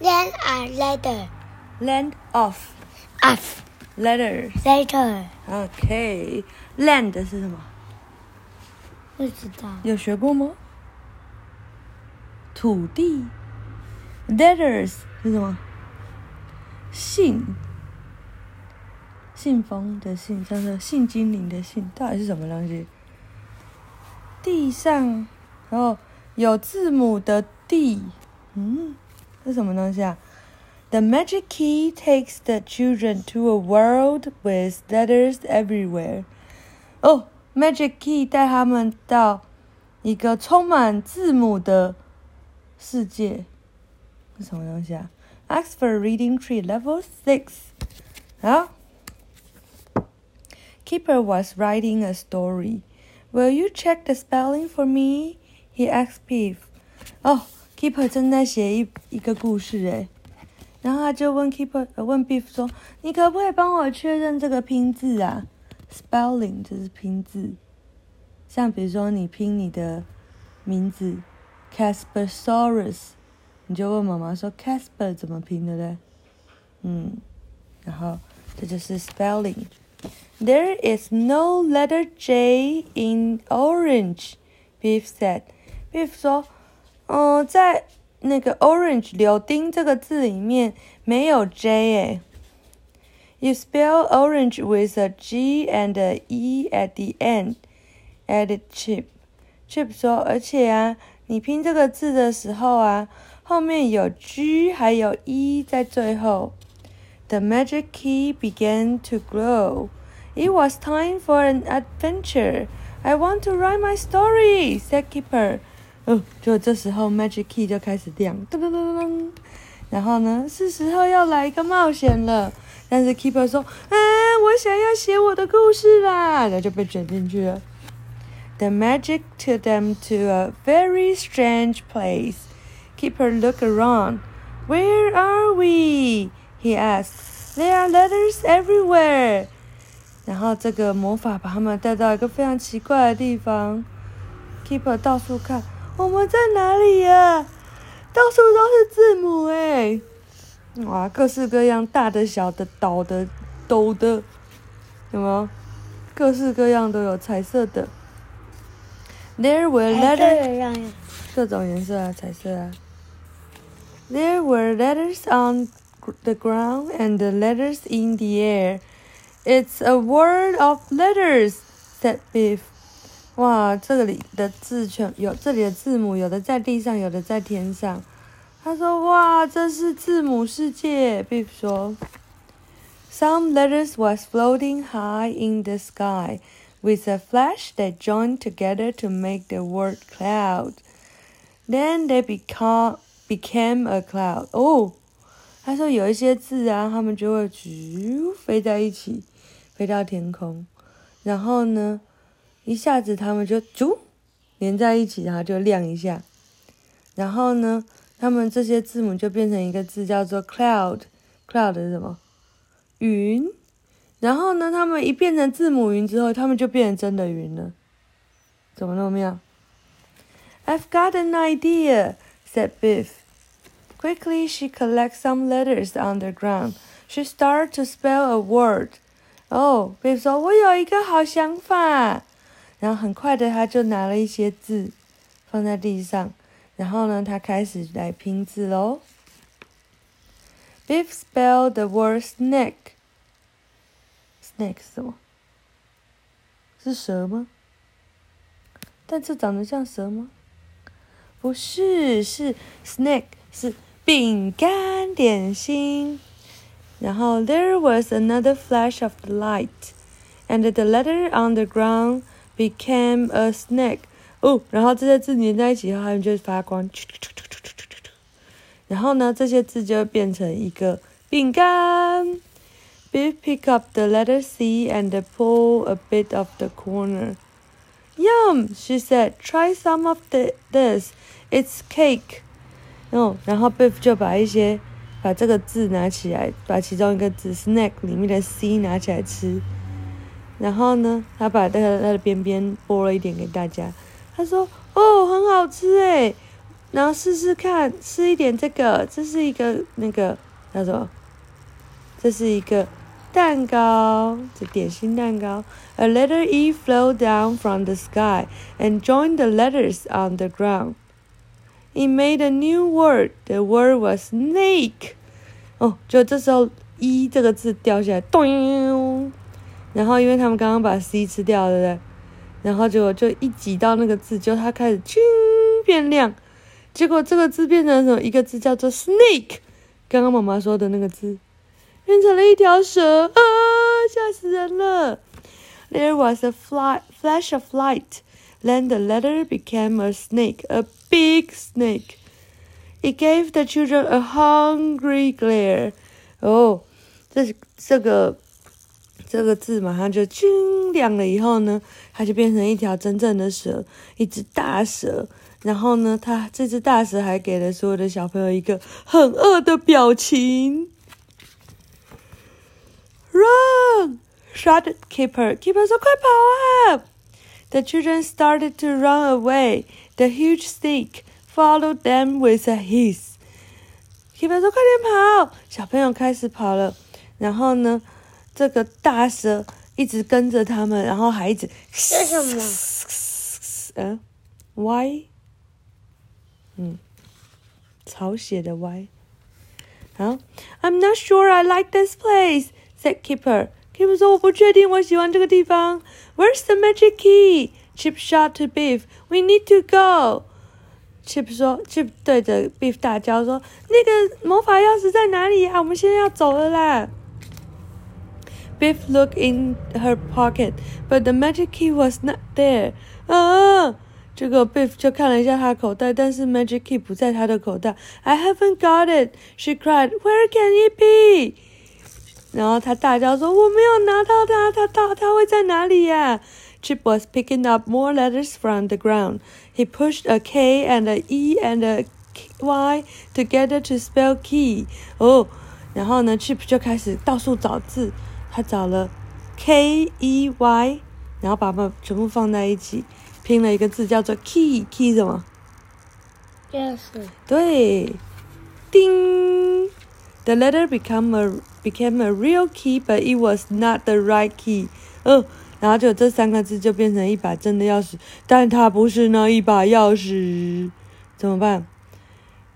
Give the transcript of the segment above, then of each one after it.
land or letter Land of of letters。letter，OK，land 是什么？不知道。有学过吗？土地。Letters 是什么？信。信封的信，叫做信精灵的信，到底是什么东西？地上，然后有字母的地，嗯，是什么东西啊？The magic key takes the children to a world with letters everywhere. 哦、m a g i c key 带他们到一个充满字母的世界，是什么东西啊？Oxford Reading Tree Level Six。好，Keeper was writing a story. Will you check the spelling for me? He asked Beef. 哦、 k e e p e r 正在写一一个故事诶，然后他就问 Keeper 呃问 Beef 说：“你可不可以帮我确认这个拼字啊？Spelling 就是拼字，像比如说你拼你的名字 Caspersaurus，你就问妈妈说 Casper 怎么拼，对不对？嗯，然后这就是 spelling。There is no letter J in orange, Beef said. Beef 说，嗯、在那个 orange 柳丁这个字里面没有 J 诶。You spell orange with a G and a E at the end, added Chip. Chip 说，而且啊，你拼这个字的时候啊，后面有 G 还有 E 在最后。The magic key began to glow. It was time for an adventure. I want to write my story, said Keeper. 哦，就这时候 magic key 就开始亮，噔噔噔噔噔。然后呢，是时候要来一个冒险了。但是 Keeper 说：“啊，我想要写我的故事啦！”然后就被卷进去了。The magic took them to a very strange place. Keeper looked around. Where are we? He asked. There are letters everywhere. 然后这个魔法把他们带到一个非常奇怪的地方。Keeper 到处看，我们在哪里呀、到处都是字母哎！哇，各式各样，大的、小的、倒的、抖的，有没有？各式各样都有，彩色的。There were letters. 各种颜色啊，彩色啊。There were letters on the ground and the letters in the air. It's a world of letters," said Biff. 哇，这里的字全有，这里的字母有的在地上，有的在天上。他说：“哇，这是字母世界。”Biff 说。Some letters was floating high in the sky, with a flash that joined together to make the word cloud. Then they become became a cloud. 哦，他说有一些字啊，它们就会咻飞在一起，飞到天空，然后呢，一下子它们就啾连在一起，然后就亮一下，然后呢，它们这些字母就变成一个字，叫做 cloud。cloud 是什么？云。然后呢，它们一变成字母云之后，它们就变成真的云了。怎么那么妙？I've got an idea, said Biff. Quickly, she collects some letters on the ground. She starts to spell a word. 哦、b i f f 说：“我有一个好想法。”然后很快的，他就拿了一些字放在地上，然后呢，他开始来拼字喽。Biff spelled the word snake. Snake 是什么？是蛇吗？但这长得像蛇吗？不是，是 snake，是饼干点心。然后 there was another flash of light, and the letter on the ground became a snack，哦，然后这些字连在一起以后，它们就发光。然后呢，这些字就变成一个饼干。Biff pick up the letter C and pull a bit of the corner. Yum, she said. Try some of the, this. It's cake. 哦，然后 Biff 就把一些把这个字拿起来，把其中一个字 snack 里面的 C 拿起来吃。然后呢，他把那个它的边边剥了一点给大家。他说：“哦，很好吃诶。然后试试看，吃一点这个，这是一个那个叫什么？这是一个蛋糕，这点心蛋糕。A letter E flow down from the sky and joined the letters on the ground. It made a new word. The word was snake. 哦，就这时候 E 这个字掉下来，咚！然后因为他们刚刚把 C 吃掉，对不对？然后结果就一挤到那个字，就它开始啾变亮。结果这个字变成什么？一个字叫做 snake。刚刚妈妈说的那个字，变成了一条蛇啊！吓死人了。There was a fly, flash of light. Then the letter became a snake, a big snake. It gave the children a hungry glare. 哦，这这个这个字马上就啾亮了，以后呢，它就变成一条真正的蛇，一只大蛇。然后呢，它这只大蛇还给了所有的小朋友一个很饿的表情。Run! shouted Keeper. Keeper 说：“快跑啊！” The children started to run away. The huge snake followed them with a hiss. Keeper 说：“快点跑！”小朋友开始跑了。然后呢，这个大蛇一直跟着他们，然后还一直。这什么？嗯，Y。嗯，草写的 Y。好，I'm not sure I like this place," said Keeper. Keeper 说：“我不确定我喜欢这个地方。”Where's the magic key? Chip shot to Beef. We need to go. Chip 说，Chip 对着 Beef 大叫说：“那个魔法钥匙在哪里呀？我们现在要走了啦！” Beef looked in her pocket, but the magic key was not there. 啊！这个 Beef 就看了一下他的口袋，但是 Magic Key 不在他的口袋。I haven't got it, she cried. Where can it be? 然后他大叫说：“我没有拿到它，它到它会在哪里呀？”Chip was picking up more letters from the ground. He pushed a K and a E and a Y together to spell key. 哦，然后呢，Chip 就开始到处找字。 他找了 K E Y，然后把它们全部放在一起。拼了一个字叫做 key，key 什么？钥匙对，叮，the letter become a became a real key, but it was not the right key。嗯，然后就这三个字就变成一把真的钥匙，但它不是那一把钥匙，怎么办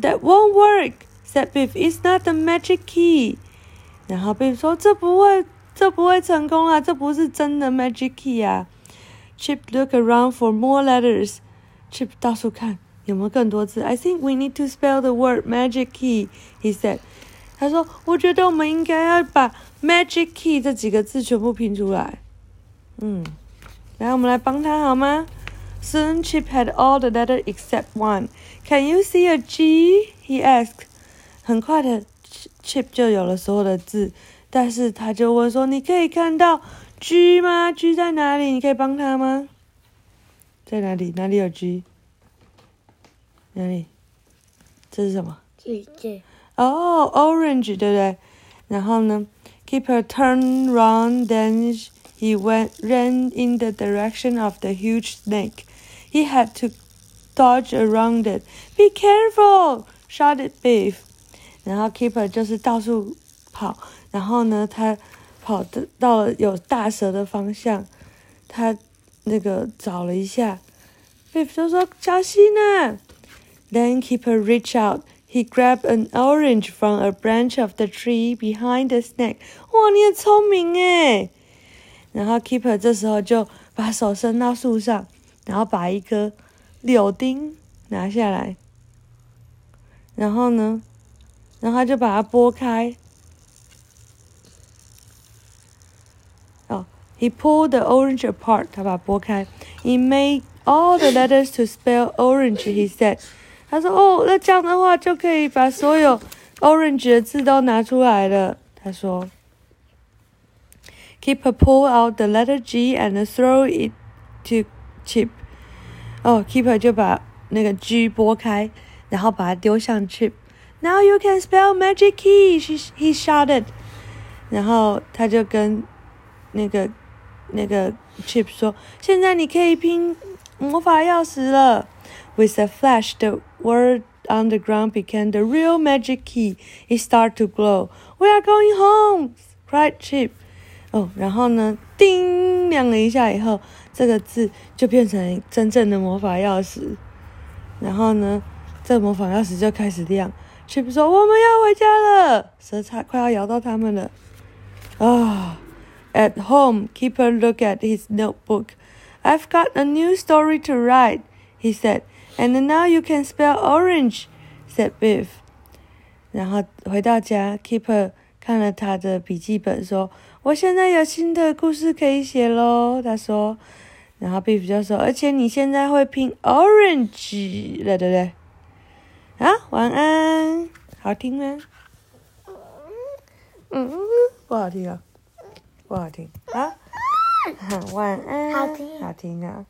？That won't work, said Biff. It's not the magic key。然后 Biff 说这不会，这不会成功啊，这不是真的 magic key 啊。Chip look around for more letters. Chip 到处看有没有更多字。I think we need to spell the word magic key. He said. 他说：“我觉得我们应该要把 magic key 这几个字全部拼出来。”嗯，来，我们来帮他好吗？Soon Chip had all the letters except one. Can you see a G? He asked. 很快的，Chip 就有了所有的字，但是他就问说：“你可以看到？” G 吗？G 在哪里？你可以帮他吗？在哪里？哪里有 G？哪里？这是什么？橘子。哦，orange，对不对？然后呢？Keeper turned round, then he went ran in the direction of the huge snake. He had to dodge around it. Be careful! shouted Beef. 然后 Keeper 就是到处跑， 然后呢，他。跑的到了有大蛇的方向，他那个找了一下，Beef 就说小心呐。Then keeper reach out. He grabbed an orange from a branch of the tree behind the snake. 哇，你很聪明诶。然后 Keeper 这时候就把手伸到树上，然后把一颗柳丁拿下来，然后呢，然后他就把它剥开。He pulled the orange apart. 他把它剥开。He made all the letters to spell orange. He said. 他说：“哦，那这样的话就可以把所有 orange 的字都拿出来了。”他说。Keeper pull out the letter G and throw it to Chip. 哦，Keeper 就把那个 G 剥开，然后把它丢向 Chip。Now you can spell magic key. He he shouted. 然后他就跟那个。 那个 Chip 说：“现在你可以拼魔法钥匙了。” With a flash, the word on the ground became the real magic key. It started to glow. We are going home! cried Chip. 哦，然后呢，叮亮了一下以后，这个字就变成真正的魔法钥匙。然后呢，这魔法钥匙就开始亮。Chip 说：“我们要回家了，蛇差快要咬到他们了。”啊 ！At home, Keeper looked at his notebook. I've got a new story to write, he said. And now you can spell orange, said Biff. 然后回到家，Keeper 看了他的笔记本，说：“我现在有新的故事可以写喽。”他说。然后 Biff 就说：“而且你现在会拼 orange 了，对不对？”啊，晚安，好听吗？嗯，不好听啊， 不好听啊。晚安，好听好听啊。